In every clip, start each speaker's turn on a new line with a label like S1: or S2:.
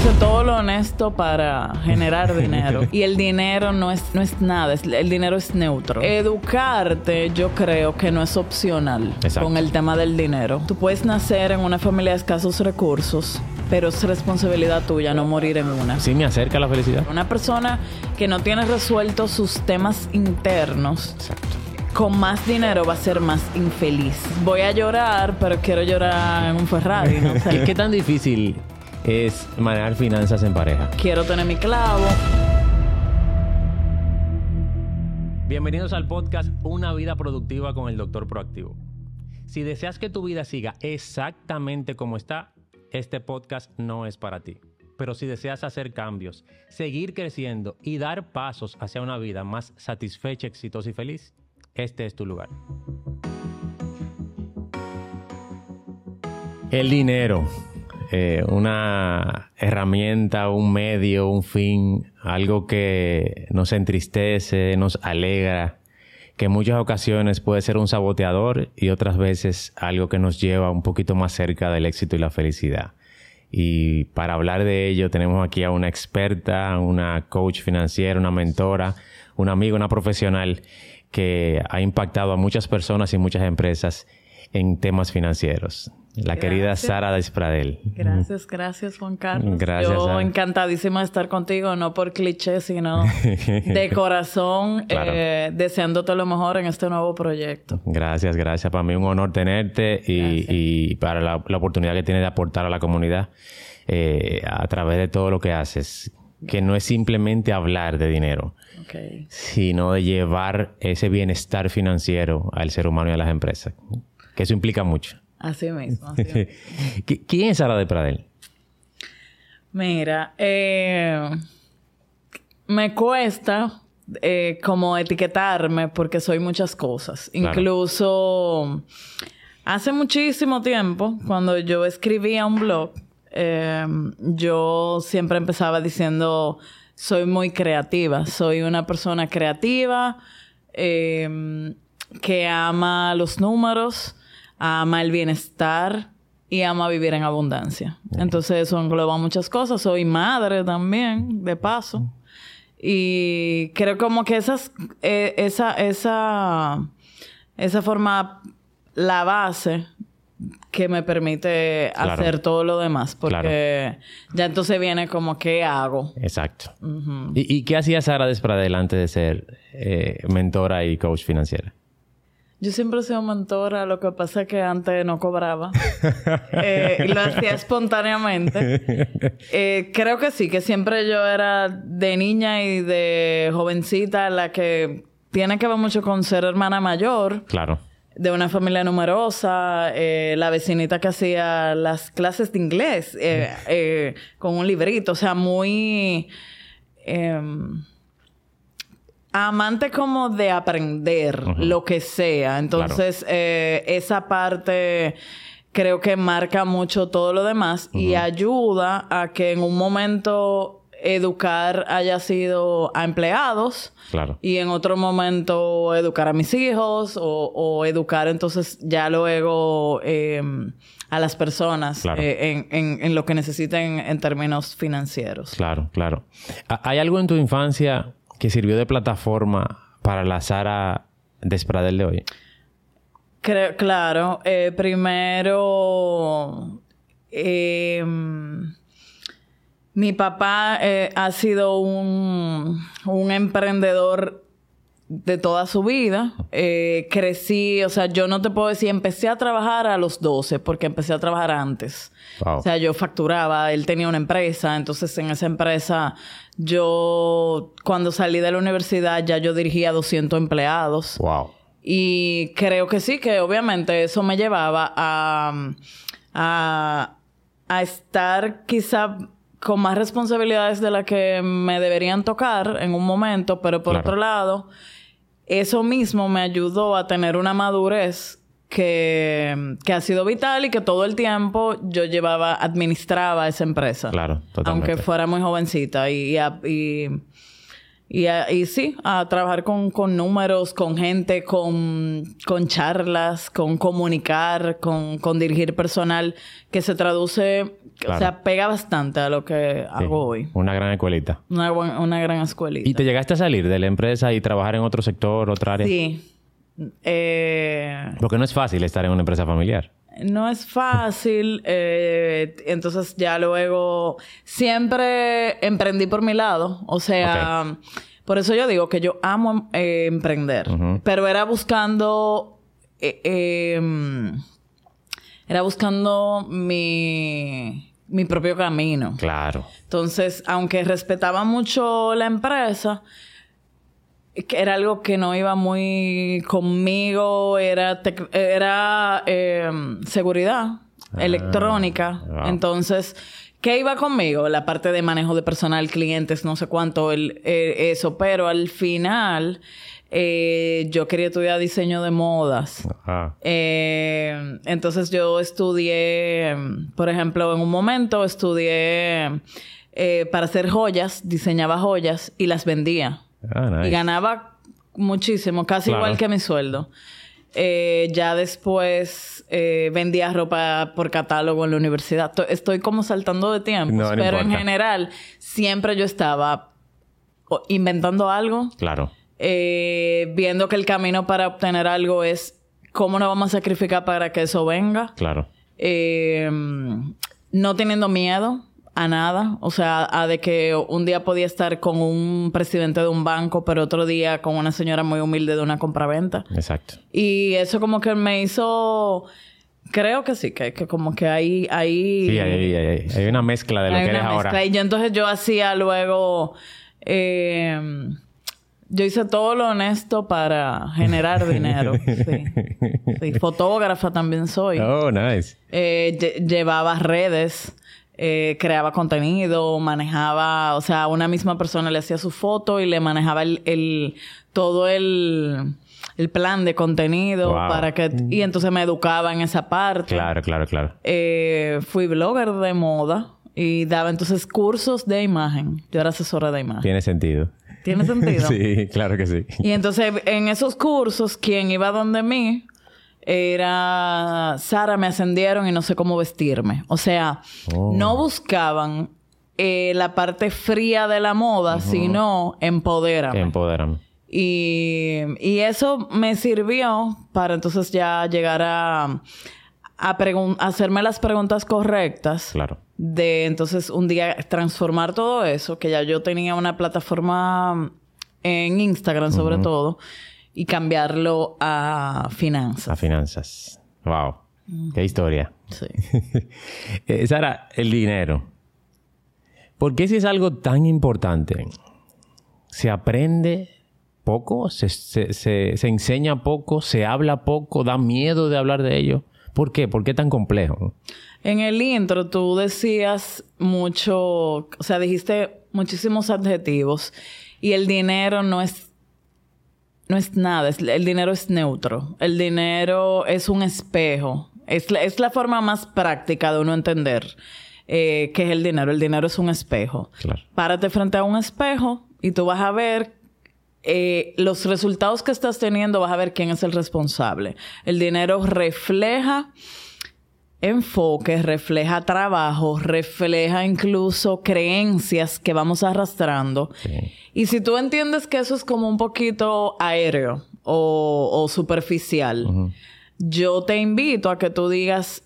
S1: hice todo lo honesto para generar dinero. y el dinero no es, no es nada, el dinero es neutro. Educarte, yo creo que no es opcional con el tema del dinero. Tú puedes nacer en una familia de escasos recursos, pero es responsabilidad tuya no morir en una.
S2: Sí, me acerca a la felicidad.
S1: Una persona que no tiene resueltos sus temas internos. Con más dinero va a ser más infeliz. Voy a llorar, pero quiero llorar en un Ferrari. ¿no?
S2: ¿Qué tan difícil es manejar finanzas en pareja.
S1: Quiero tener mi clavo.
S2: Bienvenidos al podcast Una vida productiva con el Doctor Proactivo. Si deseas que tu vida siga exactamente como está, este podcast no es para ti. Pero si deseas hacer cambios, seguir creciendo y dar pasos hacia una vida más satisfecha, exitosa y feliz, este es tu lugar. El dinero eh, una herramienta, un medio, un fin, algo que nos entristece, nos alegra, que en muchas ocasiones puede ser un saboteador y otras veces algo que nos lleva un poquito más cerca del éxito y la felicidad. Y para hablar de ello tenemos aquí a una experta, una coach financiera, una mentora, una amiga, una profesional que ha impactado a muchas personas y muchas empresas en temas financieros. La querida Sara Despradel.
S1: Gracias, gracias Juan Carlos. Gracias. Yo encantadísima de estar contigo, no por cliché, sino de corazón, eh, deseándote lo mejor en este nuevo proyecto.
S2: Gracias, gracias. Para mí un honor tenerte y, para la, oportunidad que tienes de aportar a la comunidad eh, a través de todo lo que haces. Que no es simplemente hablar de dinero, sino de llevar ese bienestar financiero al ser humano y a las empresas. Que eso implica mucho.
S1: Así mismo.
S2: ¿Quién es Sara de Pradel?
S1: Mira, eh, me cuesta eh, como etiquetarme porque soy muchas cosas. Incluso hace muchísimo tiempo, cuando yo escribía un blog, eh, yo siempre empezaba diciendo, soy muy creativa, soy una persona creativa que ama los números ama el bienestar y ama vivir en abundancia. Entonces eso engloba muchas cosas. Soy madre también, de paso. Y creo como que esas, eh, esa, esa, esa forma la base que me permite hacer todo lo demás. Porque ya entonces viene como, ¿qué hago?
S2: Exacto. ¿Y, qué hacía Sara después adelante de ser eh, mentora y coach financiera?
S1: Yo siempre he sido mentora, lo que pasa es que antes no cobraba. eh, lo hacía espontáneamente. Eh, creo que sí, que siempre yo era de niña y de jovencita la que tiene que ver mucho con ser hermana mayor.
S2: Claro.
S1: De una familia numerosa, eh, la vecinita que hacía las clases de inglés eh, con un librito, o sea, muy em, amante como de aprender lo que sea. Entonces, eh, esa parte creo que marca mucho todo lo demás y ayuda a que en un momento educar haya sido a empleados
S2: claro.
S1: y en otro momento educar a mis hijos o, educar entonces ya luego em, a las personas eh, en, en, lo que necesiten en términos financieros.
S2: Claro, claro. ¿Hay algo en tu infancia que sirvió de plataforma para la Sara Despradel de hoy?
S1: claro. Eh, primero, em, mi papá eh, ha sido un emprendedor de toda su vida. Eh, crecí, o sea, yo no te puedo decir, empecé a trabajar a los 12 porque empecé a trabajar antes. O sea, yo facturaba, él tenía una empresa, entonces en esa empresa yo, cuando salí de la universidad, ya yo dirigía 200 empleados.
S2: Wow.
S1: Y creo que sí, que obviamente eso me llevaba a, a, a estar quizá con más responsabilidades de las que me deberían tocar en un momento, pero por otro lado, eso mismo me ayudó a tener una madurez que, ha sido vital y que todo el tiempo yo llevaba, administraba esa empresa.
S2: Claro,
S1: totalmente. Aunque fuera muy jovencita. Y, y, Y, a- y sí, a trabajar con, con números, con gente, con, con charlas, con comunicar, con, con dirigir personal, que se traduce,
S2: Claro.
S1: o sea, pega bastante a lo que
S2: Sí.
S1: hago hoy.
S2: Una gran escuelita.
S1: Una, una gran escuelita.
S2: ¿Y te llegaste a salir de la empresa y trabajar en otro sector, otra área?
S1: Sí. Eh,
S2: Porque no es fácil estar en una empresa familiar.
S1: No es fácil, eh, entonces ya luego siempre emprendí por mi lado, o sea, por eso yo digo que yo amo eh, emprender, pero era buscando, eh, eh, era buscando mi, mi propio camino.
S2: Claro.
S1: Entonces, aunque respetaba mucho la empresa, que era algo que no iba muy conmigo, era, era eh, seguridad electrónica.
S2: wow.
S1: Entonces, ¿qué iba conmigo? La parte de manejo de personal, clientes, no sé cuánto, el, eh, eso, pero al final eh, yo quería estudiar diseño de modas.
S2: Ah,
S1: Eh, entonces yo estudié, por ejemplo, en un momento estudié eh, para hacer joyas, diseñaba joyas y las vendía.
S2: Ah, nice.
S1: Y ganaba muchísimo, casi
S2: Claro.
S1: igual que mi sueldo. Eh, ya después eh, vendía ropa por catálogo en la universidad. To- Estoy como saltando de
S2: No, no
S1: pero en general siempre yo estaba inventando algo,
S2: Claro.
S1: eh, viendo que el camino para obtener algo es cómo nos vamos a sacrificar para que eso venga.
S2: Claro.
S1: No teniendo miedo a nada. O sea, a de que un día podía estar con un presidente de un banco, pero otro día con una señora muy humilde de una compraventa.
S2: Exacto.
S1: Y eso como que me hizo... Creo que sí, que, que como que hay... hay
S2: Sí, hay, hay- hay- hay una mezcla de lo
S1: hay
S2: que eres ahora.
S1: mezcla. Y yo entonces yo hacía luego... eh, yo hice todo lo honesto para generar dinero. sí. Sí, Fotógrafa también soy.
S2: Oh, nice.
S1: Eh, lle- llevaba redes, eh, creaba contenido, manejaba, o sea, una misma persona le hacía su foto y le manejaba el, el- todo el, el plan de contenido
S2: Wow.
S1: para que y entonces me educaba en esa parte.
S2: Claro, claro, claro.
S1: Eh, fui blogger de moda y daba entonces cursos de imagen. Yo era asesora de imagen.
S2: Tiene sentido.
S1: ¿Tiene sentido?
S2: sí, claro que sí.
S1: Y entonces en esos cursos, quien iba donde mí era Sara, me ascendieron y no sé cómo vestirme. O sea,
S2: Oh.
S1: no buscaban eh, la parte fría de la moda, sino empodérame.
S2: Empodérame.
S1: Y, y eso me sirvió para entonces ya llegar a, a hacerme las preguntas correctas
S2: Claro.
S1: de entonces un día transformar todo eso, que ya yo tenía una plataforma en Instagram sobre todo, y cambiarlo a
S2: A
S1: finanzas.
S2: finanzas. Wow. Qué historia.
S1: Sí.
S2: Eh, Sara, el dinero. ¿Por qué si es algo tan importante? ¿Se aprende poco? ¿Se, se- se- se enseña poco? ¿Se habla poco? ¿Da miedo de hablar de ello? ¿Por qué? ¿Por qué tan complejo?
S1: En el intro tú decías mucho, o sea, dijiste muchísimos adjetivos y el dinero no es no es nada, es- el dinero es neutro. El dinero es un espejo. Es la, es la forma más práctica de uno entender eh, qué es el dinero. El dinero es un espejo.
S2: Claro.
S1: Párate frente a un espejo y tú vas a ver eh, los resultados que estás teniendo, vas a ver quién es el responsable. El dinero refleja enfoque, refleja trabajo, refleja incluso creencias que vamos arrastrando.
S2: Sí.
S1: Y si tú entiendes que eso es como un poquito aéreo o, o superficial, yo te invito a que tú digas,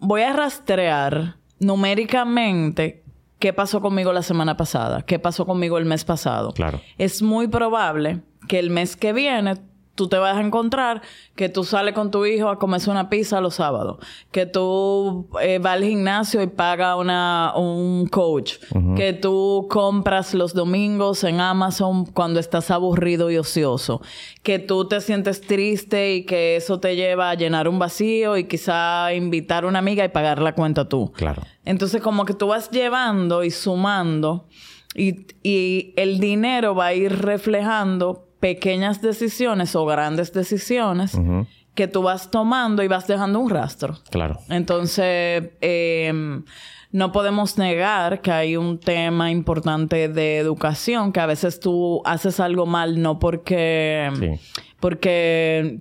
S1: voy a rastrear numéricamente qué pasó conmigo la semana pasada, qué pasó conmigo el mes pasado.
S2: Claro.
S1: Es muy probable que el mes que viene tú te vas a encontrar que tú sales con tu hijo a comerse una pizza los sábados, que tú eh, vas al gimnasio y pagas una, un coach, que tú compras los domingos en Amazon cuando estás aburrido y ocioso, que tú te sientes triste y que eso te lleva a llenar un vacío y quizá invitar a una amiga y pagar la cuenta tú.
S2: Claro.
S1: Entonces, como que tú vas llevando y sumando y, y el dinero va a ir reflejando pequeñas decisiones o grandes decisiones que tú vas tomando y vas dejando un rastro.
S2: Claro.
S1: Entonces, eh, no podemos negar que hay un tema importante de educación, que a veces tú haces algo mal no porque, porque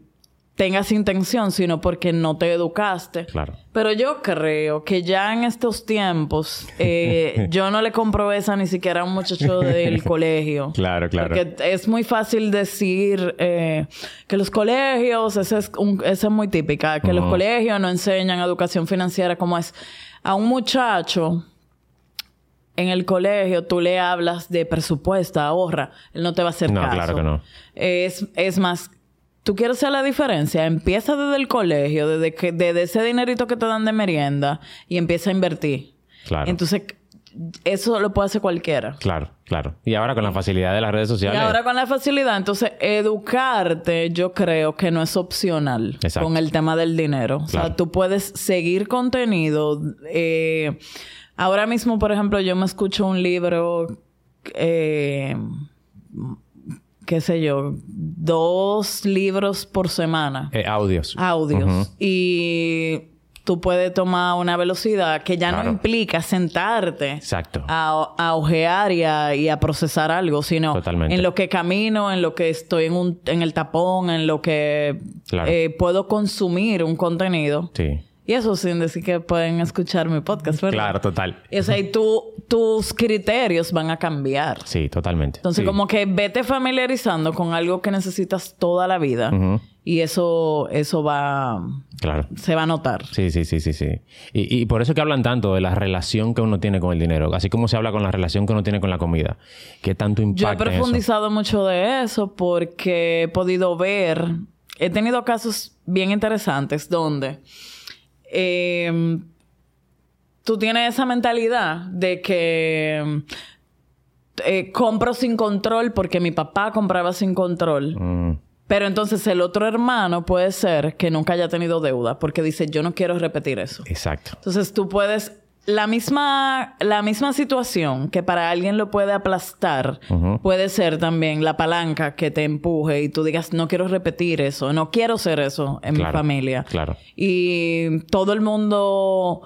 S1: tengas intención, sino porque no te educaste.
S2: Claro.
S1: Pero yo creo que ya en estos tiempos, eh, yo no le compro esa ni siquiera a un muchacho del colegio.
S2: Claro, claro.
S1: Porque es muy fácil decir eh, que los colegios, esa es, un, es muy típica, que los colegios no enseñan educación financiera como es. A un muchacho en el colegio tú le hablas de presupuesto, ahorra, él no te va a hacer
S2: no,
S1: caso.
S2: claro que no.
S1: Es, es más, tú quieres hacer la diferencia, empieza desde el colegio, desde, que, desde ese dinerito que te dan de merienda y empieza a invertir.
S2: Claro.
S1: Entonces, eso lo puede hacer cualquiera.
S2: Claro, claro. Y ahora con la facilidad de las redes sociales.
S1: Y ahora con la facilidad, entonces, educarte, yo creo que no es opcional
S2: Exacto.
S1: con el tema del dinero. O
S2: Claro.
S1: sea, tú puedes seguir contenido. eh, ahora mismo, por ejemplo, yo me escucho un libro, eh, qué sé yo, dos libros por semana.
S2: Eh, audios.
S1: audios. Y tú puedes tomar una velocidad que ya
S2: Claro.
S1: no implica sentarte
S2: Exacto.
S1: a, a ojear y a, y a procesar algo, sino
S2: Totalmente.
S1: en lo que camino, en lo que estoy en, un, en el tapón, en lo que
S2: Claro.
S1: eh, puedo consumir un contenido.
S2: Sí.
S1: Y eso sin decir que pueden escuchar mi podcast, ¿verdad?
S2: Claro, total.
S1: Y, o sea, y tú, tus criterios van a cambiar.
S2: Sí, totalmente.
S1: Entonces,
S2: Sí.
S1: como que vete familiarizando con algo que necesitas toda la vida. Y eso, eso va,
S2: Claro.
S1: se va a notar.
S2: Sí, sí, sí, sí, sí. Y, y por eso que hablan tanto de la relación que uno tiene con el dinero, así como se habla con la relación que uno tiene con la comida. ¿Qué tanto
S1: Yo he
S2: impacta en eso?
S1: profundizado mucho de eso porque he podido ver, he tenido casos bien interesantes donde eh, tú tienes esa mentalidad de que eh, compro sin control porque mi papá compraba sin control.
S2: Mm,
S1: Pero entonces el otro hermano puede ser que nunca haya tenido deuda porque dice, yo no quiero repetir eso.
S2: exacto.
S1: Entonces tú puedes, la misma, la misma situación que para alguien lo puede aplastar, puede ser también la palanca que te empuje y tú digas, no quiero repetir eso, no quiero ser eso en
S2: Claro,
S1: mi familia.
S2: claro.
S1: Y todo el mundo,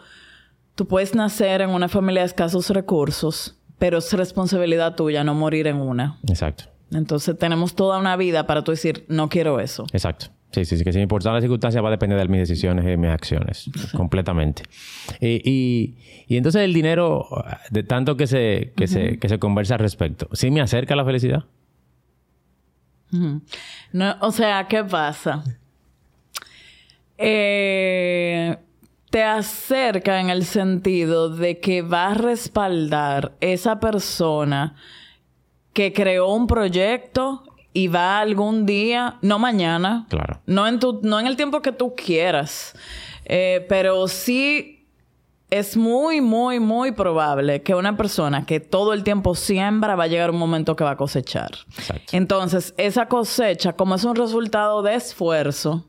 S1: tú puedes nacer en una familia de escasos recursos, pero es responsabilidad tuya no morir en una.
S2: Exacto.
S1: Entonces tenemos toda una vida para tú decir, no quiero eso.
S2: Exacto. Sí, sí, sí, que sin importar las circunstancias va a depender de mis decisiones y de mis acciones. Completamente. Y, y, y entonces el dinero, de tanto que se, que se, que se conversa al respecto, ¿sí me acerca a la felicidad?
S1: No, o sea, ¿qué pasa? Eh, te acerca en el sentido de que va a respaldar esa persona que creó un proyecto y va algún día, no mañana,
S2: Claro.
S1: no en, tu, no en el tiempo que tú quieras, eh, pero sí es muy, muy, muy probable que una persona que todo el tiempo siembra va a llegar un momento que va a cosechar.
S2: Exacto.
S1: Entonces, esa cosecha, como es un resultado de esfuerzo,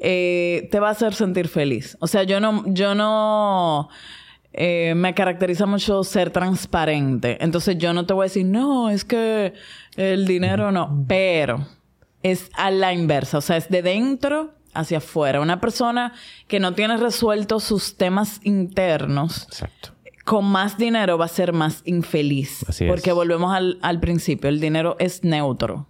S1: eh, te va a hacer sentir feliz. O sea, yo no, yo no eh, me caracteriza mucho ser transparente. Entonces, yo no te voy a decir, no, es que el dinero no. Pero es a la inversa. O sea, es de dentro hacia afuera. Una persona que no tiene resueltos sus temas internos
S2: Exacto.
S1: con más dinero va a ser más infeliz.
S2: Así es.
S1: Porque volvemos al, al principio, el dinero es neutro.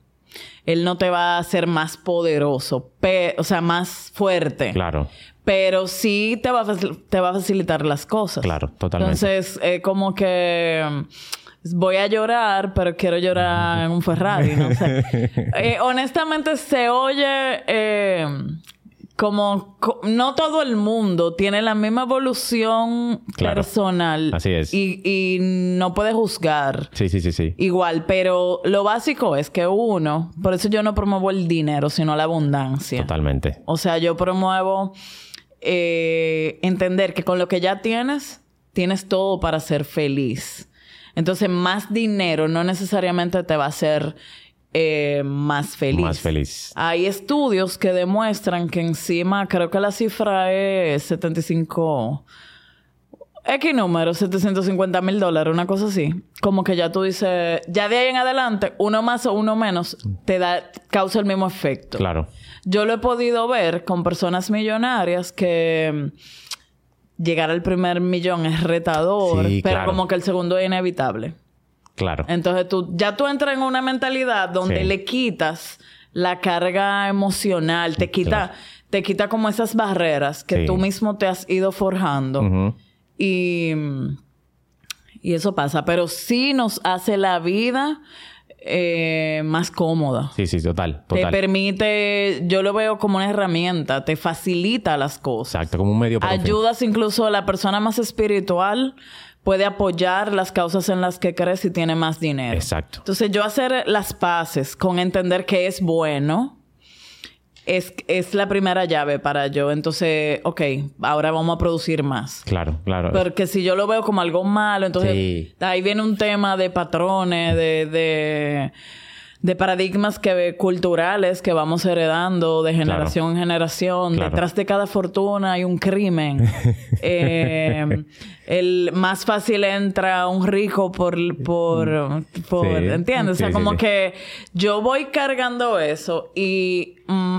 S1: Él no te va a hacer más poderoso, o sea, más fuerte.
S2: Claro.
S1: Pero sí te va, a te va a facilitar las cosas.
S2: Claro, totalmente.
S1: Entonces, eh, como que mm, voy a llorar, pero quiero llorar en un Ferrari, no sé. Eh, honestamente, se oye eh, como... co- no todo el mundo tiene la misma evolución
S2: Claro.
S1: personal.
S2: Así es.
S1: Y, y no puede juzgar.
S2: Sí, sí, sí, sí.
S1: Igual, pero lo básico es que uno, por eso yo no promuevo el dinero, sino la abundancia.
S2: Totalmente.
S1: O sea, yo promuevo eh, entender que con lo que ya tienes, tienes todo para ser feliz. Entonces, más dinero no necesariamente te va a hacer eh, más feliz.
S2: Más feliz.
S1: Hay estudios que demuestran que encima, creo que la cifra es 75... X número, 750 mil dólares, una cosa así. Como que ya tú dices, ya de ahí en adelante, uno más o uno menos, te da, causa el mismo efecto.
S2: Claro.
S1: Yo lo he podido ver con personas millonarias que mm, llegar al primer millón es retador,
S2: Sí,
S1: pero
S2: claro.
S1: como que el segundo es inevitable.
S2: Claro.
S1: Entonces tú ya tú entras en una mentalidad donde
S2: Sí.
S1: le quitas la carga emocional, te quita,
S2: Claro.
S1: te quita como esas barreras que
S2: Sí.
S1: tú mismo te has ido forjando.
S2: Ujú.
S1: Y, y eso pasa, pero sí nos hace la vida eh, más cómoda.
S2: Sí, sí, total,
S1: Te permite, yo lo veo como una herramienta, te facilita las cosas.
S2: Exacto, como un medio para fin.
S1: Ayudas incluso a la persona más espiritual, puede apoyar las causas en las que crees y tiene más dinero.
S2: Exacto.
S1: Entonces yo hacer las paces con entender que es bueno es, es la primera llave para yo. Entonces, ok, ahora vamos a producir más.
S2: Claro, claro.
S1: Porque si yo lo veo como algo malo, entonces
S2: Sí.
S1: ahí viene un tema de patrones, de, de, de paradigmas que, culturales que vamos heredando de generación en generación.
S2: Claro.
S1: Detrás de cada fortuna hay un crimen. Eh, el más fácil entra un rico por, por, por
S2: Sí.
S1: ¿entiendes? O sea, como que yo voy cargando eso y mm,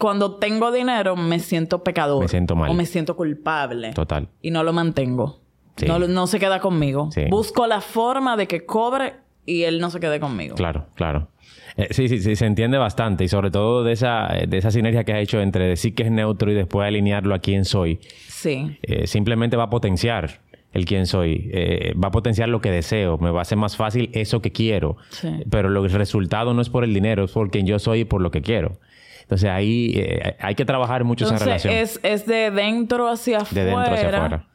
S1: cuando tengo dinero me siento pecador.
S2: Me siento mal.
S1: O me siento culpable.
S2: Total.
S1: Y no lo mantengo.
S2: Sí.
S1: No, se queda conmigo.
S2: Sí.
S1: Busco la forma de que cobre y él no se quede conmigo.
S2: Claro, claro. Eh, sí, sí, sí, se entiende bastante y sobre todo de esa, de esa sinergia que has hecho entre decir que es neutro y después alinearlo a quién soy.
S1: Sí.
S2: Eh, simplemente va a potenciar el quién soy, Eh, va a potenciar lo que deseo, me va a hacer más fácil eso que quiero.
S1: Sí.
S2: Pero el resultado no es por el dinero, es por quien yo soy y por lo que quiero. Entonces ahí eh, hay que trabajar mucho esa relación.
S1: es, es de dentro hacia
S2: de
S1: afuera.
S2: dentro hacia afuera.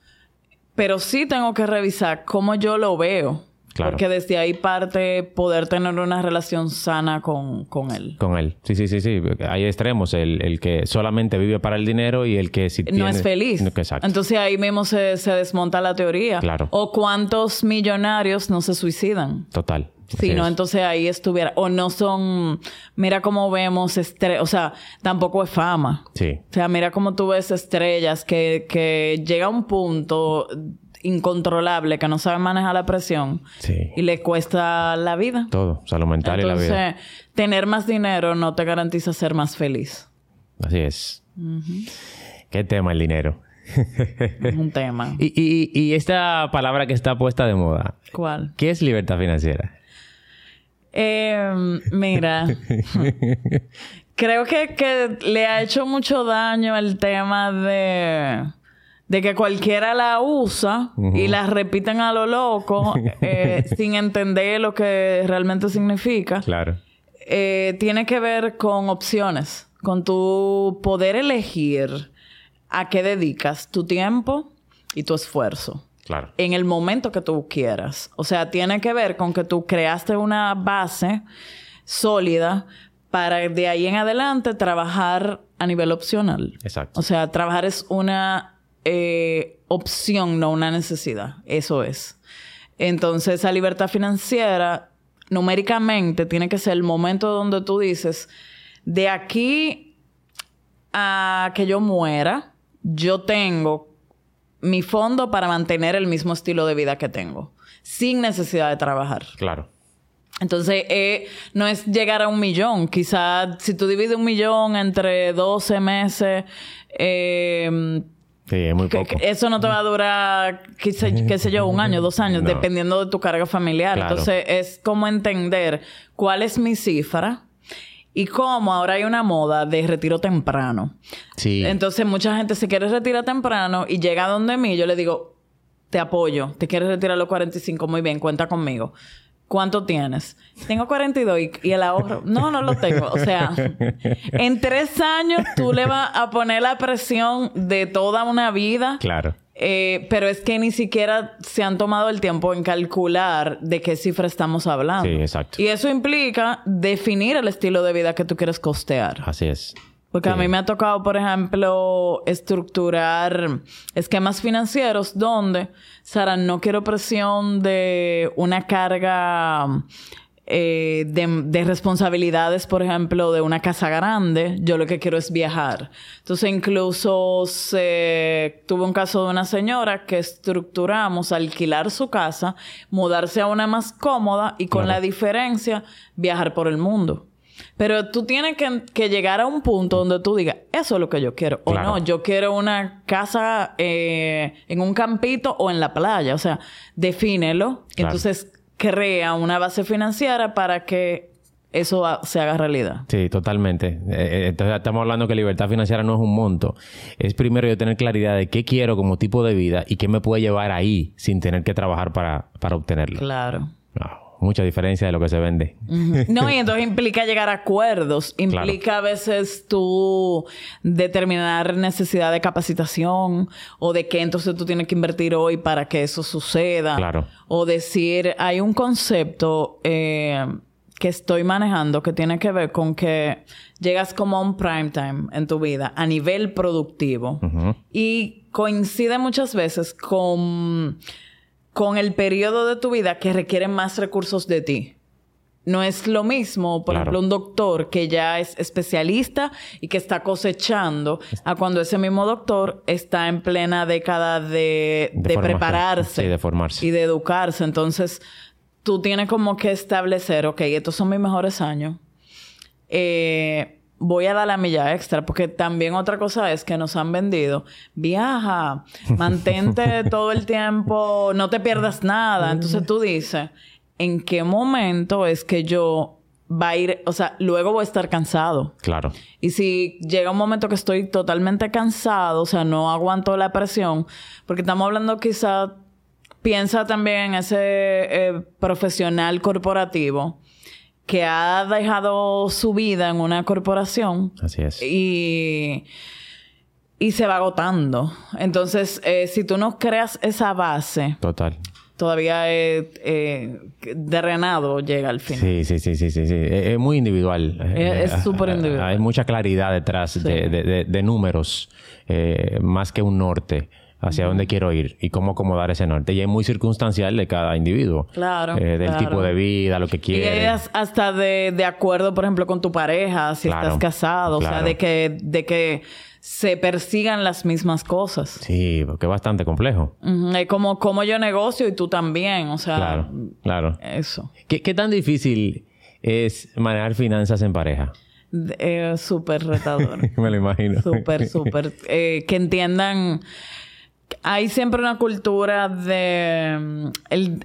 S1: Pero sí tengo que revisar cómo yo lo veo.
S2: Claro.
S1: Porque desde ahí parte poder tener una relación sana con, con él.
S2: Con él. Sí, sí, sí, sí. Hay extremos. El, el que solamente vive para el dinero y el que si
S1: no
S2: tiene-
S1: es feliz.
S2: No, exacto.
S1: Entonces ahí mismo se, se desmonta la teoría.
S2: Claro.
S1: O cuántos millonarios no se suicidan.
S2: Total. Así
S1: no,
S2: es.
S1: entonces ahí estuviera. O no son. Mira cómo vemos estrellas. O sea, tampoco es fama.
S2: Sí.
S1: O sea, mira cómo tú ves estrellas que, que llega a un punto incontrolable que no saben manejar la presión
S2: Sí.
S1: y le cuesta la vida.
S2: Todo. Salud mental y la
S1: Entonces,
S2: vida.
S1: tener más dinero no te garantiza ser más feliz.
S2: Así es. Qué tema el dinero.
S1: Es un tema.
S2: Y, y, y esta palabra que está puesta de moda.
S1: ¿Cuál?
S2: ¿Qué es libertad financiera?
S1: Eh, mira, creo que, que le ha hecho mucho daño el tema de, de que cualquiera la usa y la repiten a lo loco eh, sin entender lo que realmente significa.
S2: Claro.
S1: Eh, tiene que ver con opciones, con tu poder elegir a qué dedicas tu tiempo y tu esfuerzo
S2: Claro.
S1: en el momento que tú quieras. O sea, tiene que ver con que tú creaste una base sólida para de ahí en adelante trabajar a nivel opcional.
S2: Exacto.
S1: O sea, trabajar es una eh, opción, no una necesidad. Eso es. Entonces, esa libertad financiera, numéricamente, tiene que ser el momento donde tú dices, de aquí a que yo muera, yo tengo mi fondo para mantener el mismo estilo de vida que tengo, sin necesidad de trabajar.
S2: Claro.
S1: Entonces, eh, no es llegar a un millón. Quizás si tú divides un millón entre 12 meses, eh,
S2: Sí, es muy poco.
S1: eso no te va a durar, qué sé, qué sé yo, un año, dos años,
S2: No.
S1: dependiendo de tu carga familiar.
S2: Claro.
S1: Entonces, es como entender cuál es mi cifra y cómo ahora hay una moda de retiro temprano.
S2: Sí.
S1: Entonces, mucha gente se quiere retirar temprano y llega donde mí. Yo le digo, te apoyo. Te quieres retirar a los 45, muy bien, cuenta conmigo. ¿Cuánto tienes? Tengo 42 y, y el ahorro. No, no lo tengo. O sea, en tres años tú le vas a poner la presión de toda una vida.
S2: Claro.
S1: Eh, pero es que ni siquiera se han tomado el tiempo en calcular de qué cifra estamos hablando.
S2: Sí, exacto.
S1: Y eso implica definir el estilo de vida que tú quieres costear.
S2: Así es.
S1: Porque a mí me ha tocado, por ejemplo, estructurar esquemas financieros donde, Sara, no quiero presión de una carga eh, de, de responsabilidades, por ejemplo, de una casa grande. Yo lo que quiero es viajar. Entonces, incluso se tuve un caso de una señora que estructuramos alquilar su casa, mudarse a una más cómoda y con
S2: Claro.
S1: la diferencia viajar por el mundo. Pero tú tienes que, llegar a un punto donde tú digas, eso es lo que yo quiero. O no, yo quiero una casa eh, en un campito o en la playa. O sea, defínelo. Entonces, crea una base financiera para que eso se haga realidad.
S2: Sí, totalmente. Eh, eh, entonces estamos hablando que libertad financiera no es un monto. Es primero yo tener claridad de qué quiero como tipo de vida y qué me puede llevar ahí sin tener que trabajar para, para obtenerlo.
S1: Claro.
S2: Mucha diferencia de lo que se vende.
S1: No, y entonces implica llegar a acuerdos. Implica a veces tú determinar necesidad de capacitación o de qué entonces tú tienes que invertir hoy para que eso suceda.
S2: Claro.
S1: O decir, hay un concepto... Eh, que estoy manejando que tiene que ver con que llegas como a un prime time en tu vida a nivel productivo y coincide muchas veces con, con el periodo de tu vida que requiere más recursos de ti. No es lo mismo, por ejemplo, un doctor que ya es especialista y que está cosechando a cuando ese mismo doctor está en plena década de, de, prepararse
S2: de formarse.
S1: y de educarse. Entonces, tú tienes como que establecer, ok, estos son mis mejores años. Eh, voy a dar la milla extra, porque también otra cosa es que nos han vendido, viaja, mantente todo el tiempo, no te pierdas nada. Entonces tú dices, ¿en qué momento es que yo va a ir, o sea, luego voy a estar cansado?
S2: Claro.
S1: Y si llega un momento que estoy totalmente cansado, o sea, no aguanto la presión, porque estamos hablando quizá piensa también en ese eh, profesional corporativo que ha dejado su vida en una corporación.
S2: Así es.
S1: Y, y se va agotando. Entonces, eh, si tú no creas esa base.
S2: Total.
S1: Todavía es eh, derrenado llega al final.
S2: Sí, sí, sí, sí, sí. sí. Es, muy individual.
S1: Es súper individual.
S2: Hay mucha claridad detrás de, de, números, más que un norte hacia dónde quiero ir y cómo acomodar ese norte. Y es muy circunstancial de cada individuo.
S1: Claro.
S2: Eh, del tipo de vida, lo que quiere.
S1: Y hasta de, de, acuerdo, por ejemplo, con tu pareja, si estás casado, o sea, de que, de que se persigan las mismas cosas.
S2: Sí, porque es bastante complejo.
S1: Es como, como yo negocio y tú también, o sea.
S2: Claro, claro.
S1: Eso.
S2: ¿Qué, qué tan difícil es manejar finanzas en pareja?
S1: Eh, súper retador.
S2: Me lo imagino.
S1: Súper, súper. Eh, que entiendan hay siempre una cultura de mm,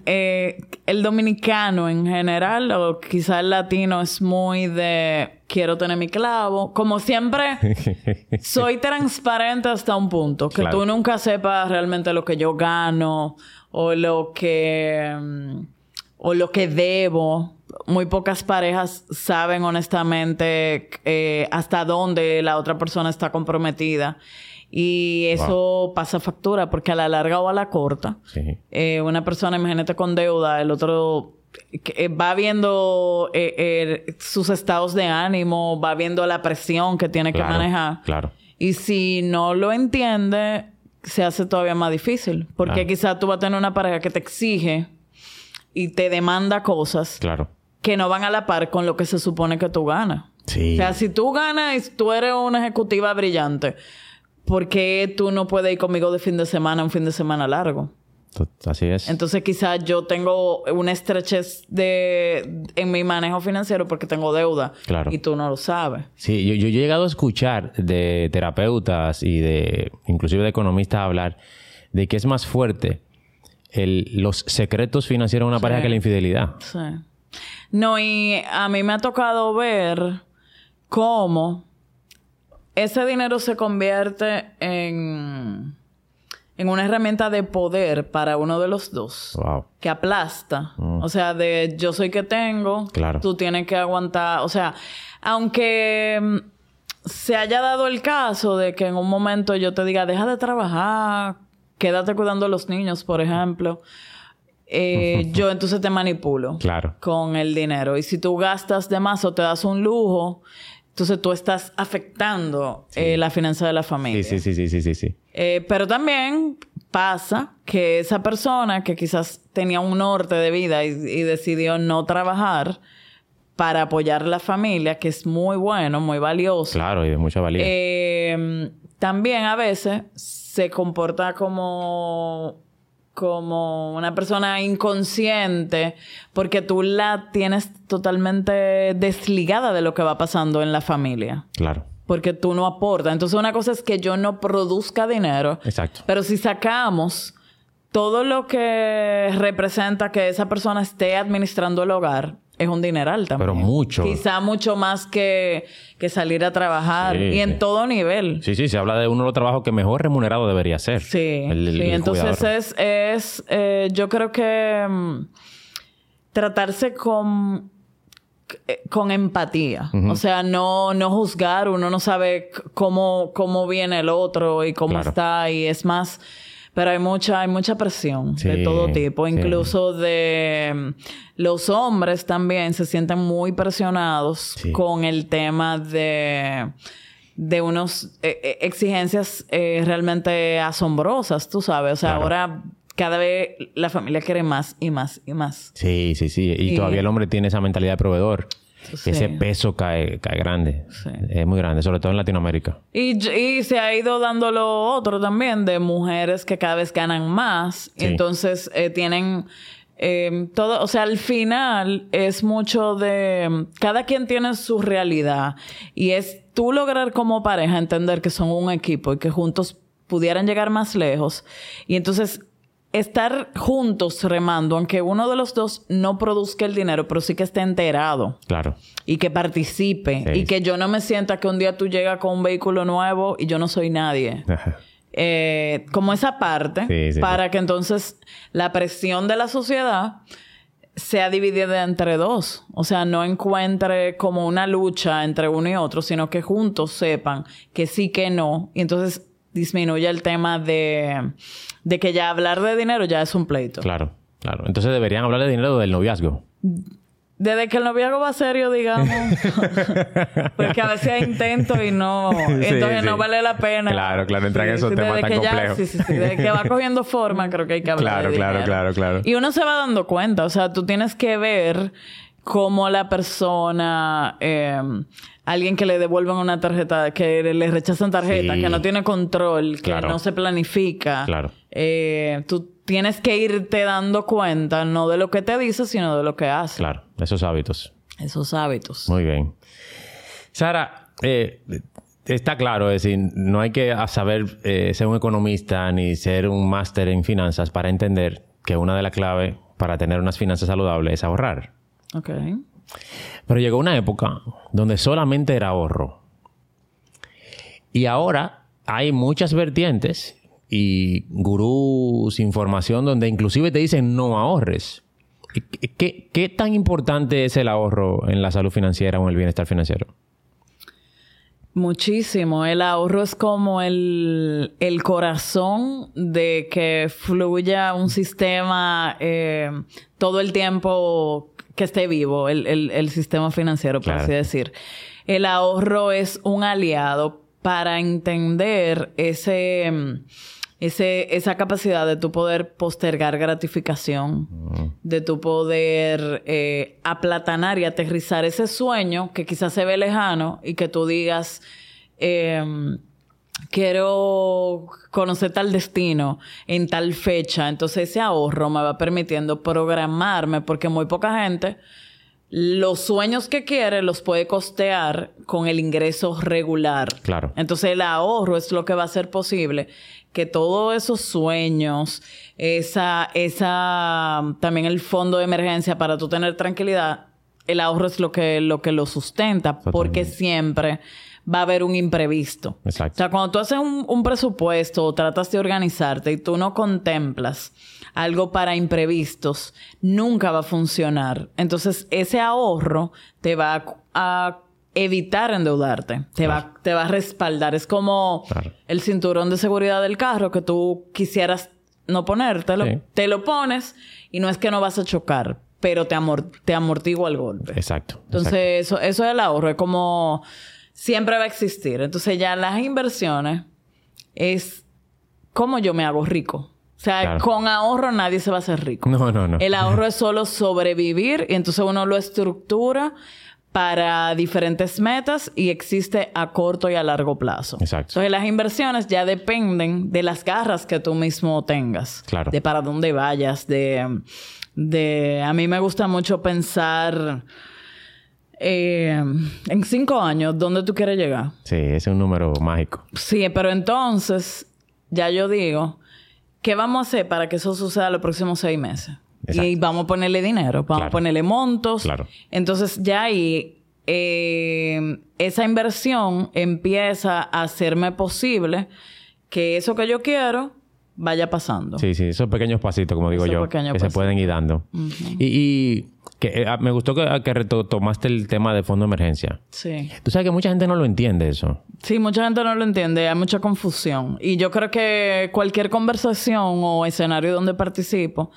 S1: eh, el, dominicano en general o quizá el latino es muy de quiero tener mi clavo como siempre soy transparente hasta un punto que tú nunca sepas realmente lo que yo gano o lo que mm, o lo que debo. Muy pocas parejas saben honestamente eh, hasta dónde la otra persona está comprometida y eso pasa factura porque a la larga o a la corta, eh, una persona, imagínate con deuda, el otro eh, va viendo eh, sus estados de ánimo, va viendo la presión que tiene que manejar.
S2: Claro.
S1: Y si no lo entiende, se hace todavía más difícil. Porque quizás tú vas a tener una pareja que te exige y te demanda cosas
S2: claro.
S1: que no van a la par con lo que se supone que tú ganas.
S2: Sí.
S1: O sea, si tú ganas y tú eres una ejecutiva brillante, ¿por qué tú no puedes ir conmigo de fin de semana, un fin de semana largo?
S2: Así es.
S1: Entonces quizás yo tengo una estrechez de en mi manejo financiero porque tengo deuda.
S2: Claro.
S1: Y tú no lo sabes.
S2: Sí, yo, he llegado a escuchar de terapeutas y de inclusive de economistas hablar de que es más fuerte los secretos financieros de una pareja que la infidelidad.
S1: Sí. No, y a mí me ha tocado ver cómo ese dinero se convierte en, en una herramienta de poder para uno de los dos.
S2: Wow.
S1: Que aplasta. Mm. O sea, de yo soy que tengo.
S2: Claro.
S1: Tú tienes que aguantar. O sea, aunque mm, se haya dado el caso de que en un momento yo te diga, deja de trabajar, quédate cuidando a los niños, por ejemplo. Eh, yo entonces te manipulo
S2: claro.
S1: con el dinero. Y si tú gastas de más o te das un lujo, entonces tú estás afectando eh, la finanza de la familia.
S2: Sí, sí, sí, sí, sí, sí.
S1: Eh, pero también pasa que esa persona que quizás tenía un norte de vida y, decidió no trabajar para apoyar a la familia, que es muy bueno, muy valioso.
S2: Claro, y de mucha valía.
S1: Eh, también a veces se comporta como como una persona inconsciente porque tú la tienes totalmente desligada de lo que va pasando en la familia.
S2: Claro.
S1: Porque tú no aportas. Entonces una cosa es que yo no produzca dinero.
S2: Exacto.
S1: Pero si sacamos todo lo que representa que esa persona esté administrando el hogar, es un dineral también.
S2: Pero mucho.
S1: Quizá mucho más que, que salir a trabajar.
S2: Sí,
S1: y en
S2: sí.
S1: todo nivel.
S2: Sí, sí, se habla de uno de los trabajos que mejor remunerado debería ser.
S1: Sí,
S2: El- el-
S1: sí.
S2: el
S1: Entonces es, es eh, yo creo que mm, tratarse con eh, con empatía. O sea, no, no juzgar, uno no sabe cómo, cómo viene el otro y cómo
S2: Claro.
S1: está, y es más, pero hay mucha, hay mucha presión de todo tipo,
S2: sí.
S1: incluso de mm, los hombres también se sienten muy presionados
S2: Sí.
S1: con el tema de de unos eh, eh, exigencias eh, realmente asombrosas, tú sabes. O sea,
S2: Claro.
S1: ahora cada vez la familia quiere más y más y más.
S2: Sí, sí, sí. Y,
S1: Y-
S2: todavía el hombre tiene esa mentalidad de proveedor.
S1: Sí.
S2: Ese peso cae, cae grande.
S1: Sí.
S2: Es muy grande, sobre todo en Latinoamérica.
S1: Y, y se ha ido dando lo otro también de mujeres que cada vez ganan más.
S2: Sí.
S1: Entonces eh, tienen eh, todo, o sea, al final es mucho de cada quien tiene su realidad y es tú lograr como pareja entender que son un equipo y que juntos pudieran llegar más lejos. Y entonces estar juntos remando, aunque uno de los dos no produzca el dinero, pero sí que esté enterado
S2: Claro.
S1: y que participe
S2: Sí.
S1: y que yo no me sienta que un día tú llegas con un vehículo nuevo y yo no soy nadie. Eh, como esa parte
S2: Sí, sí,
S1: para que entonces la presión de la sociedad sea dividida entre dos. O sea, no encuentre como una lucha entre uno y otro, sino que juntos sepan que sí, que no. Y entonces disminuye el tema de, de que ya hablar de dinero ya es un pleito.
S2: Claro, claro. Entonces deberían hablar de dinero del noviazgo.
S1: Desde que el noviazgo va serio, digamos. Porque a veces hay intentos y no. Entonces
S2: sí.
S1: no vale la pena.
S2: Claro, claro, entran en esos
S1: desde
S2: temas tan complejos.
S1: Sí, sí, sí. Desde que va cogiendo forma, creo que hay que hablar.
S2: Claro,
S1: de
S2: claro,
S1: dinero.
S2: claro, claro.
S1: Y uno se va dando cuenta. O sea, tú tienes que ver cómo la persona. eh, alguien que le devuelven una tarjeta, que le rechazan tarjeta,
S2: Sí.
S1: que no tiene control, que
S2: Claro.
S1: no se planifica.
S2: Claro.
S1: Eh, tú tienes que irte dando cuenta, no de lo que te dice, sino de lo que hace.
S2: Claro, esos hábitos.
S1: Esos hábitos.
S2: Muy bien. Sara, eh, está claro, es decir, no hay que saber eh, ser un economista ni ser un máster en finanzas para entender que una de las claves para tener unas finanzas saludables es ahorrar.
S1: Ok.
S2: Pero llegó una época donde solamente era ahorro. Y ahora hay muchas vertientes y gurús, información donde inclusive te dicen no ahorres. ¿Qué, qué, tan importante es el ahorro en la salud financiera o en el bienestar financiero?
S1: Muchísimo. El ahorro es como el, el corazón de que fluya un sistema eh, todo el tiempo que esté vivo, el, el- el sistema financiero, por
S2: Claro.
S1: así decir. El ahorro es un aliado para entender ese, mm, ese, esa capacidad de tu poder postergar gratificación, de tu poder eh, aplatanar y aterrizar ese sueño que quizás se ve lejano y que tú digas, em, quiero conocer tal destino en tal fecha. Entonces ese ahorro me va permitiendo programarme porque muy poca gente los sueños que quiere los puede costear con el ingreso regular.
S2: Claro.
S1: Entonces el ahorro es lo que va a hacer posible que todos esos sueños, esa, esa, también el fondo de emergencia para tú tener tranquilidad, el ahorro es lo que, lo que lo sustenta, porque siempre va a haber un imprevisto.
S2: Exacto.
S1: O sea, cuando tú haces un, un presupuesto o tratas de organizarte y tú no contemplas algo para imprevistos, nunca va a funcionar. Entonces, ese ahorro te va a, a evitar endeudarte, te, va, te va a respaldar. Es como
S2: Claro.
S1: el cinturón de seguridad del carro que tú quisieras no ponértelo,
S2: Sí.
S1: te lo pones y no es que no vas a chocar, pero te, amor- te amortigua el golpe.
S2: Exacto.
S1: Entonces, eso, eso es el ahorro, es como siempre va a existir. Entonces, ya las inversiones es cómo yo me hago rico. O sea,
S2: Claro.
S1: con ahorro nadie se va a hacer rico.
S2: No, no, no.
S1: El ahorro es solo sobrevivir y entonces uno lo estructura para diferentes metas y existe a corto y a largo plazo.
S2: Exacto.
S1: Entonces las inversiones ya dependen de las garras que tú mismo tengas.
S2: Claro.
S1: De para dónde vayas, de... de a mí me gusta mucho pensar... eh, en cinco años, ¿dónde tú quieres llegar?
S2: Sí, ese es un número mágico.
S1: Sí, pero entonces, ya yo digo, ¿qué vamos a hacer para que eso suceda los próximos seis meses?
S2: Exacto.
S1: Y vamos a ponerle dinero, vamos a ponerle montos.
S2: Claro.
S1: Entonces, ya ahí, eh, esa inversión empieza a hacerme posible que eso que yo quiero vaya pasando.
S2: Sí, sí, esos pequeños pasitos, como digo
S1: Esos
S2: yo, que se pueden ir dando. Y, y que, eh, ah, me gustó que, que reto- tomaste el tema de fondo de emergencia.
S1: Sí.
S2: Tú sabes que mucha gente no lo entiende eso.
S1: Sí, mucha gente no lo entiende, hay mucha confusión. Y yo creo que cualquier conversación o escenario donde participo,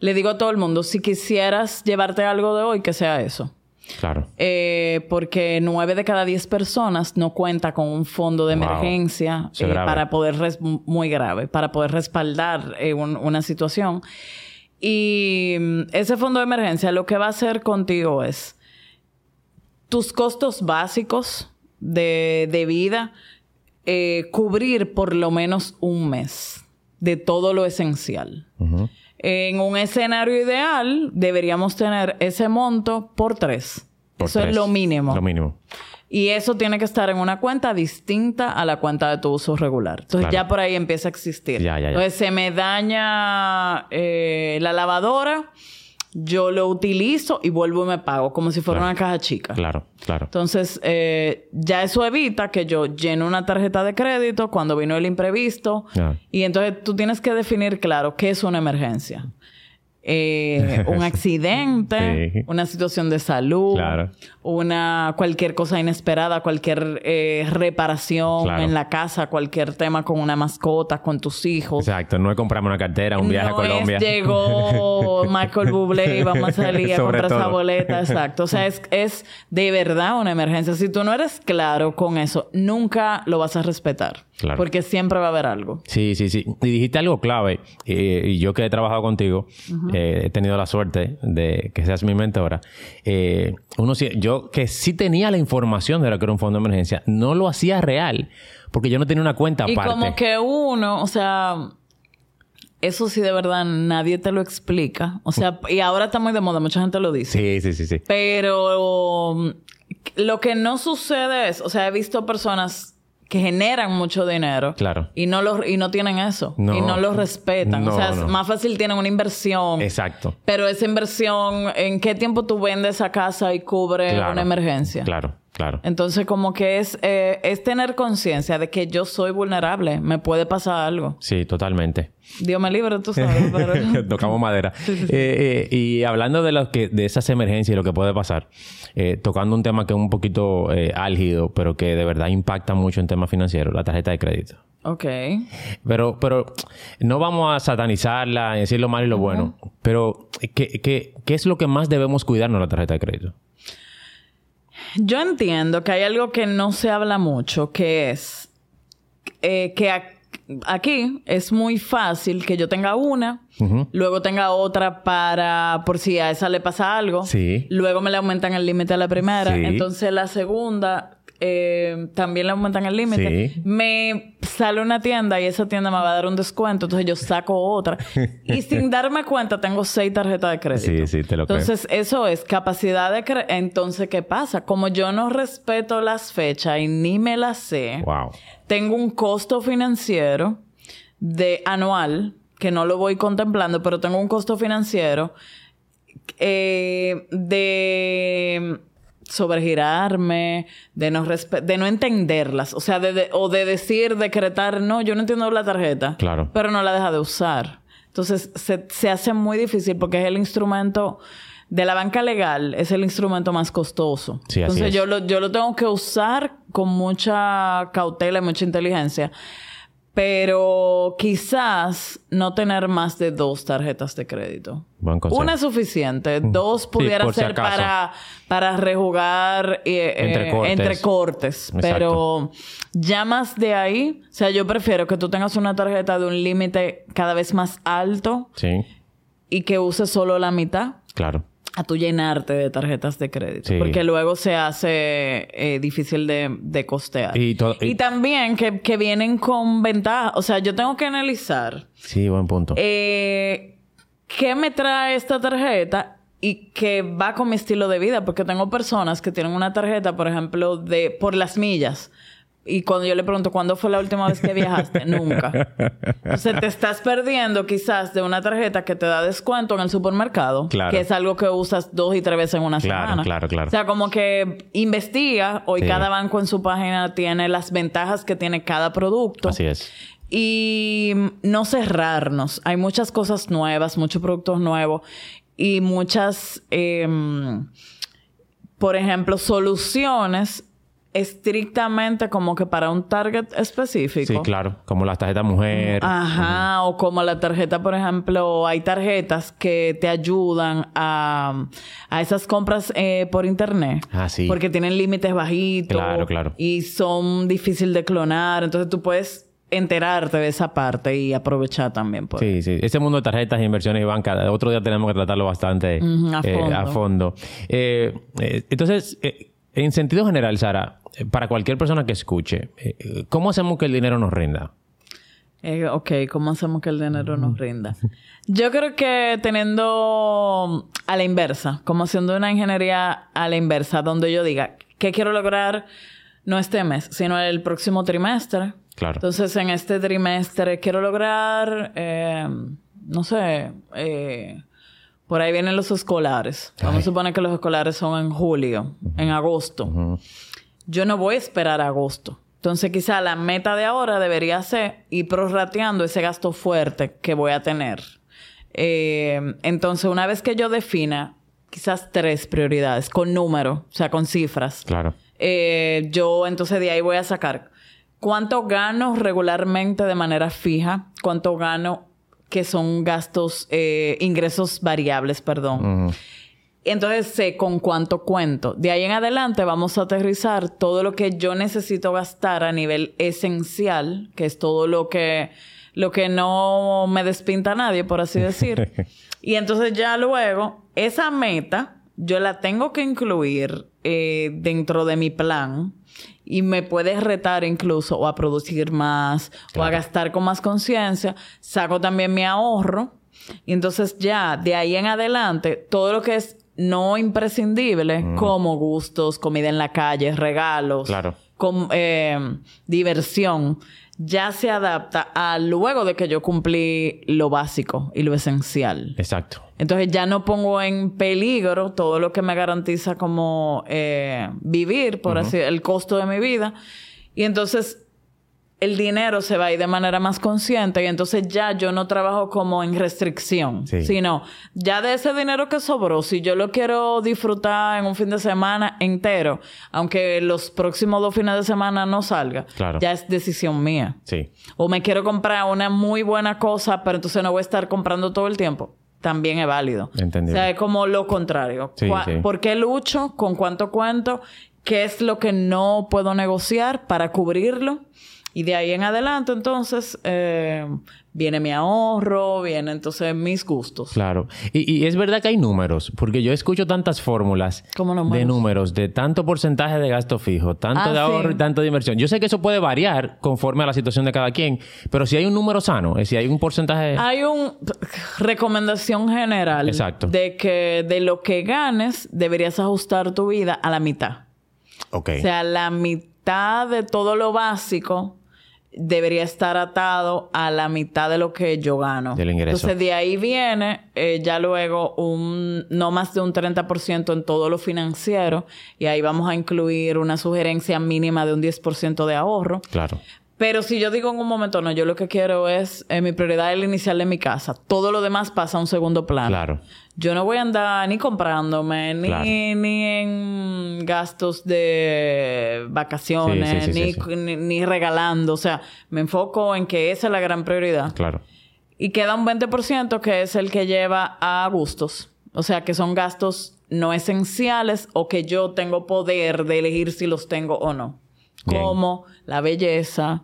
S1: le digo a todo el mundo, si quisieras llevarte algo de hoy, que sea eso.
S2: Claro.
S1: Eh, porque nueve de cada diez personas no cuenta con un fondo de
S2: Wow.
S1: emergencia eh, para poder, res- muy grave, para poder respaldar eh, un- una situación. Y mm, ese fondo de emergencia lo que va a hacer contigo es tus costos básicos de, de vida, eh, cubrir por lo menos un mes de todo lo esencial. En un escenario ideal, deberíamos tener ese monto por tres.
S2: Por
S1: eso
S2: tres.
S1: es lo mínimo.
S2: Lo mínimo.
S1: Y eso tiene que estar en una cuenta distinta a la cuenta de tu uso regular. Entonces
S2: Claro.
S1: ya por ahí empieza a existir.
S2: Ya, ya, ya.
S1: Entonces se me daña eh, la lavadora, yo lo utilizo y vuelvo y me pago como si fuera
S2: Claro.
S1: una caja chica.
S2: Claro, claro.
S1: Entonces, eh, ya eso evita que yo llene una tarjeta de crédito cuando vino el imprevisto. Y entonces tú tienes que definir claro qué es una emergencia. Eh, un accidente,
S2: Sí.
S1: una situación de salud,
S2: Claro.
S1: una cualquier cosa inesperada, cualquier eh, reparación
S2: Claro.
S1: en la casa, cualquier tema con una mascota, con tus hijos.
S2: Exacto. No es comprarme una cartera, un viaje
S1: No
S2: a Colombia.
S1: Es, llegó Michael Bublé y vamos a salir a comprar esa boleta. Exacto. O sea, es, es de verdad una emergencia. Si tú no eres claro con eso, nunca lo vas a respetar.
S2: Claro.
S1: Porque siempre va a haber algo.
S2: Sí, sí, sí. Y dijiste algo clave. eh, y yo que he trabajado contigo, eh, he tenido la suerte de que seas mi mentora. Eh, uno sí- yo que sí tenía la información de lo que era un fondo de emergencia, no lo hacía real. Porque yo no tenía una cuenta
S1: Y
S2: aparte.
S1: como que uno, o sea, eso sí de verdad nadie te lo explica. O sea, y ahora está muy de moda, mucha gente lo dice.
S2: Sí, sí, sí, sí.
S1: Pero um, lo que no sucede es, o sea, he visto personas que generan mucho dinero
S2: Claro.
S1: y no lo, y no tienen eso
S2: No.
S1: y no lo respetan.
S2: No,
S1: o sea,
S2: no.
S1: es más fácil tienen una inversión.
S2: Exacto.
S1: Pero esa inversión, ¿en qué tiempo tú vendes esa casa y cubre
S2: Claro.
S1: una emergencia?
S2: Claro, claro.
S1: Entonces, como que es, eh, es tener conciencia de que yo soy vulnerable, me puede pasar algo.
S2: Sí, totalmente.
S1: Dios me libre, tú sabes, pero...
S2: Tocamos madera. Eh, eh, y hablando de lo que, de esas emergencias y lo que puede pasar, tocando un tema que es un poquito álgido, pero que de verdad impacta mucho en temas financieros, la tarjeta de crédito.
S1: ok.
S2: Pero, pero no vamos a satanizarla y decir lo malo y lo bueno. Pero, ¿qué, qué, qué es lo que más debemos cuidarnos de la tarjeta de crédito?
S1: Yo entiendo que hay algo que no se habla mucho, que es eh, que aquí es muy fácil que yo tenga una, luego tenga otra para por si a esa le pasa algo,
S2: Sí.
S1: luego me le aumentan el límite a la primera,
S2: Sí.
S1: entonces la segunda eh, también le aumentan el límite.
S2: Sí.
S1: Me sale una tienda y esa tienda me va a dar un descuento, entonces yo saco otra y sin darme cuenta tengo seis tarjetas de crédito.
S2: Sí, sí, te lo creo.
S1: Entonces, eso es capacidad de crédito. Entonces, ¿qué pasa? Como yo no respeto las fechas y ni me las sé,
S2: Wow.
S1: tengo un costo financiero de anual que no lo voy contemplando, pero tengo un costo financiero eh, de sobregirarme, de no respe- de no entenderlas, o sea, de, de- o de decir, decretar, no, yo no entiendo la tarjeta,
S2: Claro.
S1: pero no la deja de usar. Entonces, se, se hace muy difícil porque es el instrumento de la banca legal, es el instrumento más costoso.
S2: Sí, así
S1: Entonces,
S2: es.
S1: yo lo, yo lo tengo que usar con mucha cautela y mucha inteligencia. Pero quizás no tener más de dos tarjetas de crédito.
S2: Buen.
S1: Una es suficiente. Dos pudiera ser para, para rejugar eh,
S2: Entre
S1: eh,
S2: cortes.
S1: entre cortes.
S2: Exacto.
S1: Pero ya más de ahí, o sea, yo prefiero que tú tengas una tarjeta de un límite cada vez más alto
S2: Sí,
S1: y que uses solo la mitad
S2: claro.
S1: A tu llenarte de tarjetas de crédito.
S2: Sí.
S1: Porque luego se hace eh, difícil de, de costear.
S2: Y todo- y-
S1: Y también que, que vienen con ventaja. O sea, yo tengo que analizar
S2: Sí, buen punto.
S1: eh, qué me trae esta tarjeta y que va con mi estilo de vida. Porque tengo personas que tienen una tarjeta, por ejemplo, de por las millas. Y cuando yo le pregunto, ¿cuándo fue la última vez que viajaste? Nunca. Entonces te estás perdiendo quizás de una tarjeta que te da descuento en el supermercado.
S2: Claro.
S1: Que es algo que usas dos y tres veces en una
S2: Claro,
S1: semana.
S2: claro, claro.
S1: O sea, como que investiga. Hoy
S2: Sí.
S1: cada banco en su página tiene las ventajas que tiene cada producto.
S2: Así es.
S1: Y no cerrarnos. Hay muchas cosas nuevas, muchos productos nuevos y muchas, em, por ejemplo, soluciones estrictamente como que para un target específico.
S2: Sí, claro. Como las tarjetas mujer.
S1: Ajá, o como la tarjeta, por ejemplo, hay tarjetas que te ayudan a, a esas compras eh, por internet.
S2: Ah, sí.
S1: Porque tienen límites bajitos.
S2: Claro, claro.
S1: Y son difíciles de clonar. Entonces tú puedes enterarte de esa parte y aprovechar también. Por
S2: Sí, sí. Ese mundo de tarjetas, inversiones y banca, otro día tenemos que tratarlo bastante
S1: a
S2: eh,
S1: fondo.
S2: a fondo. Eh, entonces, en sentido general, Sara, eh, para cualquier persona que escuche, eh, ¿cómo hacemos que el dinero nos rinda?
S1: Eh, ok, ¿cómo hacemos que el dinero nos rinda? Yo creo que teniendo a la inversa, como haciendo una ingeniería a la inversa, donde yo diga, ¿qué quiero lograr? No este mes, sino el próximo trimestre.
S2: Claro.
S1: Entonces, en este trimestre quiero lograr, eh, no sé, eh, por ahí vienen los escolares. Vamos
S2: Ay.
S1: a suponer que los escolares son en julio, en agosto. Yo no voy a esperar a agosto. Entonces, quizá la meta de ahora debería ser ir prorrateando ese gasto fuerte que voy a tener. Eh, entonces, una vez que yo defina quizás tres prioridades con números, o sea, con cifras,
S2: Claro.
S1: eh, yo entonces de ahí voy a sacar cuánto gano regularmente de manera fija, cuánto gano que son gastos, eh, ingresos variables, perdón. Entonces sé con cuánto cuento. De ahí en adelante vamos a aterrizar todo lo que yo necesito gastar a nivel esencial, que es todo lo que, lo que no me despinta a nadie, por así decir. y entonces ya luego, esa meta, yo la tengo que incluir eh, dentro de mi plan y me puedes retar incluso o a producir más o a gastar con más conciencia. Saco también mi ahorro y entonces ya de ahí en adelante todo lo que es no imprescindible como gustos, comida en la calle, regalos,
S2: Claro.
S1: eh, diversión, ya se adapta a luego de que yo cumplí lo básico y lo esencial.
S2: Exacto.
S1: Entonces ya no pongo en peligro todo lo que me garantiza como eh, vivir, por así, el costo de mi vida. Y entonces el dinero se va a ir de manera más consciente y entonces ya yo no trabajo como en restricción,
S2: Sí.
S1: sino ya de ese dinero que sobró, si yo lo quiero disfrutar en un fin de semana entero, aunque los próximos dos fines de semana no salga,
S2: Claro.
S1: ya es decisión mía.
S2: Sí.
S1: O me quiero comprar una muy buena cosa, pero entonces no voy a estar comprando todo el tiempo. También es válido.
S2: Entendible.
S1: O sea, es como lo contrario.
S2: Sí, sí.
S1: ¿Por qué lucho? ¿Con cuánto cuento? ¿Qué es lo que no puedo negociar para cubrirlo? Y de ahí en adelante, entonces, eh, viene mi ahorro, viene entonces mis gustos.
S2: Claro. Y, y es verdad que hay números, porque yo escucho tantas fórmulas de números, de tanto porcentaje de gasto fijo, tanto
S1: Ah,
S2: de ahorro
S1: sí.
S2: y tanto de inversión. Yo sé que eso puede variar conforme a la situación de cada quien, pero si hay un número sano, es decir, hay un porcentaje...
S1: Hay una recomendación general
S2: Exacto.
S1: de que de lo que ganes deberías ajustar tu vida a la mitad.
S2: ok.
S1: O sea, la mitad de todo lo básico debería estar atado a la mitad de lo que yo gano.
S2: Del ingreso.
S1: Entonces, de ahí viene eh, ya luego un no más de un 30% en todo lo financiero y ahí vamos a incluir una sugerencia mínima de un 10% de ahorro.
S2: Claro.
S1: Pero si yo digo en un momento, no, yo lo que quiero es, eh, mi prioridad es el inicial de mi casa. Todo lo demás pasa a un segundo plano.
S2: Claro.
S1: Yo no voy a andar ni comprándome, ni,
S2: Claro.
S1: ni en gastos de vacaciones,
S2: Sí, sí, sí,
S1: ni. Ni, ni regalando. O sea, me enfoco en que esa es la gran prioridad.
S2: Claro.
S1: Y queda un 20% que es el que lleva a gustos. O sea, que son gastos no esenciales o que yo tengo poder de elegir si los tengo o no.
S2: Bien.
S1: Como la belleza,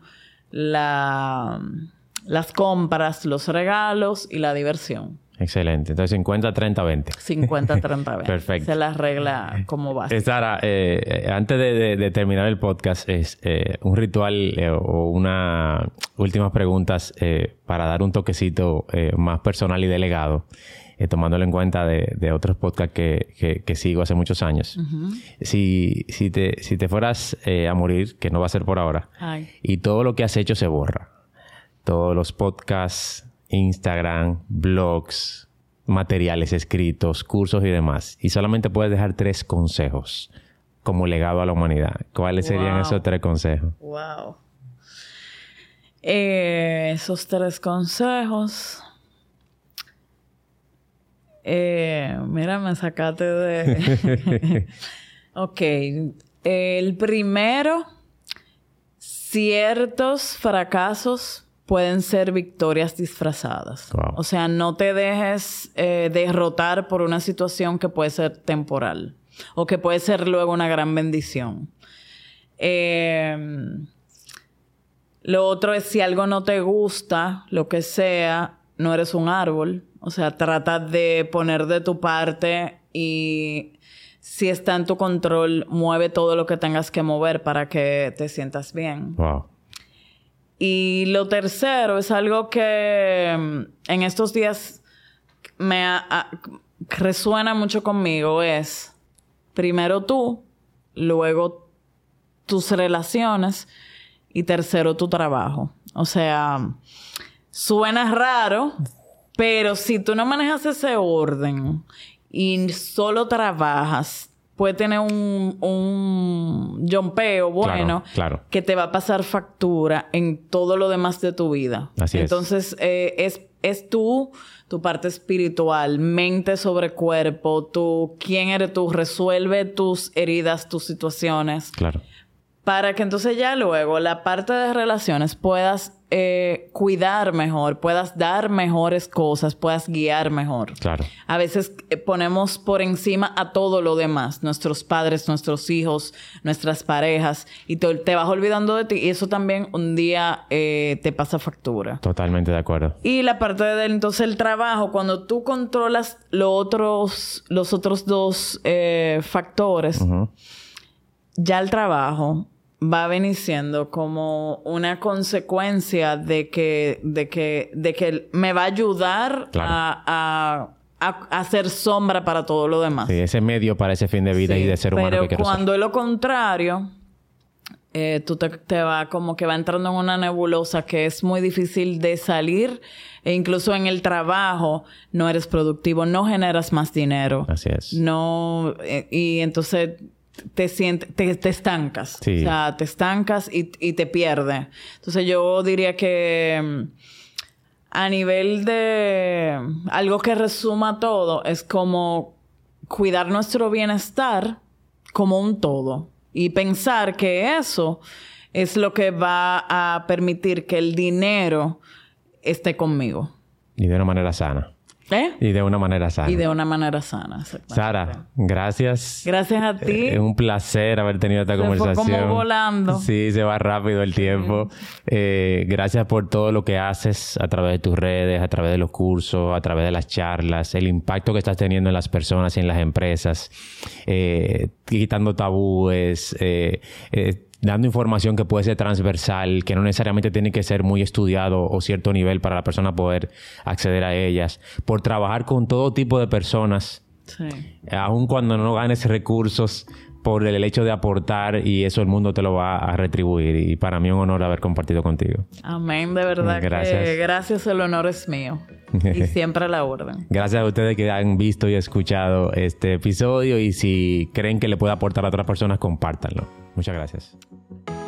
S1: la, las compras, los regalos y la diversión.
S2: Excelente. Entonces 50, 30, 20.
S1: 50, 30, 20.
S2: Perfecto.
S1: Se la regla como base.
S2: Sara, eh, antes de, de- de terminar el podcast, es eh, un ritual eh, o una últimas preguntas eh, para dar un toquecito eh, más personal y delegado, tomándolo en cuenta de, de otros podcasts que, que- que sigo hace muchos años. si, si, te, si te fueras a morir, que no va a ser por ahora,
S1: Ay.
S2: y todo lo que has hecho se borra. Todos los podcasts, Instagram, blogs, materiales escritos, cursos y demás. Y solamente puedes dejar tres consejos como legado a la humanidad. ¿Cuáles serían esos tres consejos?
S1: Wow. Eh, esos tres consejos. Eh, mira, me sacaste de. ok. El primero, ciertos fracasos pueden ser victorias disfrazadas.
S2: Wow.
S1: O sea, no te dejes eh, derrotar por una situación que puede ser temporal o que puede ser luego una gran bendición. Eh, lo otro es si algo no te gusta, lo que sea, no eres un árbol. O sea, trata de poner de tu parte y si está en tu control, mueve todo lo que tengas que mover para que te sientas bien.
S2: Wow.
S1: Y lo tercero es algo que mm, en estos días me resuena mucho conmigo es primero tú, luego tus relaciones y tercero tu trabajo. O sea, suena raro, pero si tú no manejas ese orden y solo trabajas, puede tener un, un jumpeo bueno
S2: Claro, claro.
S1: que te va a pasar factura en todo lo demás de tu vida.
S2: Así es.
S1: Entonces, eh, es, es tú, tu parte espiritual, mente sobre cuerpo, tú, quién eres tú, resuelve tus heridas, tus situaciones,
S2: Claro.
S1: Para que entonces ya luego la parte de relaciones puedas eh, cuidar mejor, puedas dar mejores cosas, puedas guiar mejor.
S2: Claro.
S1: A veces eh, ponemos por encima a todo lo demás, nuestros padres, nuestros hijos, nuestras parejas, y te, te vas olvidando de ti, y eso también un día eh, te pasa factura.
S2: Totalmente de acuerdo.
S1: Y la parte del entonces el trabajo, cuando tú controlas los otros, los otros dos factores, ya el trabajo va a venir siendo como una consecuencia de que, de que, de que me va a ayudar
S2: Claro.
S1: a, a, a- hacer sombra para todo lo demás.
S2: Sí, ese medio para ese fin de vida
S1: Sí,
S2: y de ser humano
S1: Pero
S2: que quiero ser.
S1: cuando es lo contrario, eh, tú te, te va como que va entrando en una nebulosa que es muy difícil de salir. E incluso en el trabajo no eres productivo, no generas más dinero.
S2: Así es.
S1: No, eh, y entonces te sientes, te, te estancas.
S2: Sí.
S1: O sea, te estancas y, y te pierdes. Entonces yo diría que mm, a nivel de algo que resuma todo, es como cuidar nuestro bienestar como un todo. Y pensar que eso es lo que va a permitir que el dinero esté conmigo.
S2: Y de una manera sana.
S1: ¿Eh?
S2: Y de una manera sana.
S1: Y de una manera sana.
S2: Sara, gracias.
S1: Gracias a ti.
S2: Es un placer haber tenido esta
S1: Se fue
S2: conversación.
S1: como volando.
S2: Sí, se va rápido el tiempo. Eh, gracias por todo lo que haces a través de tus redes, a través de los cursos, a través de las charlas, el impacto que estás teniendo en las personas y en las empresas, eh, quitando tabúes, eh, eh, dando información que puede ser transversal, que no necesariamente tiene que ser muy estudiado o cierto nivel para la persona poder acceder a ellas, por trabajar con todo tipo de personas
S1: Sí.
S2: aun cuando no ganes recursos por el hecho de aportar y eso el mundo te lo va a retribuir. Y para mí un honor haber compartido contigo.
S1: Amén, de verdad
S2: Gracias.
S1: que gracias, el honor es mío. Y siempre a la orden.
S2: Gracias a ustedes que han visto y escuchado este episodio y si creen que le puede aportar a otras personas, compártanlo. Muchas gracias. Thank you.